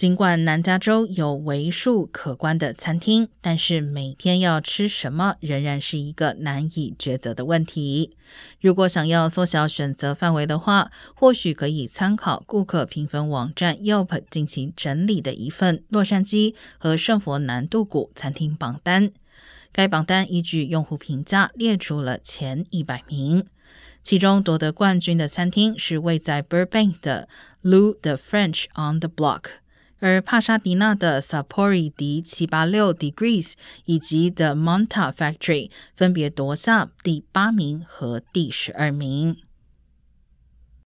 尽管南加州有为数可观的餐厅，但是每天要吃什么仍然是一个难以抉择的问题。如果想要缩小选择范围的话，或许可以参考顾客评分网站 Yelp 进行整理的一份洛杉矶和圣佛南杜谷餐厅榜单。该榜单依据用户评价列出了前一百名，其中夺得冠军的餐厅是位在 Burbank 的 Lou the French on the Block。而帕沙迪纳的 Sapori 迪七八六 Degrees 以及 The Monta Factory 分别夺下第八名和第十二名。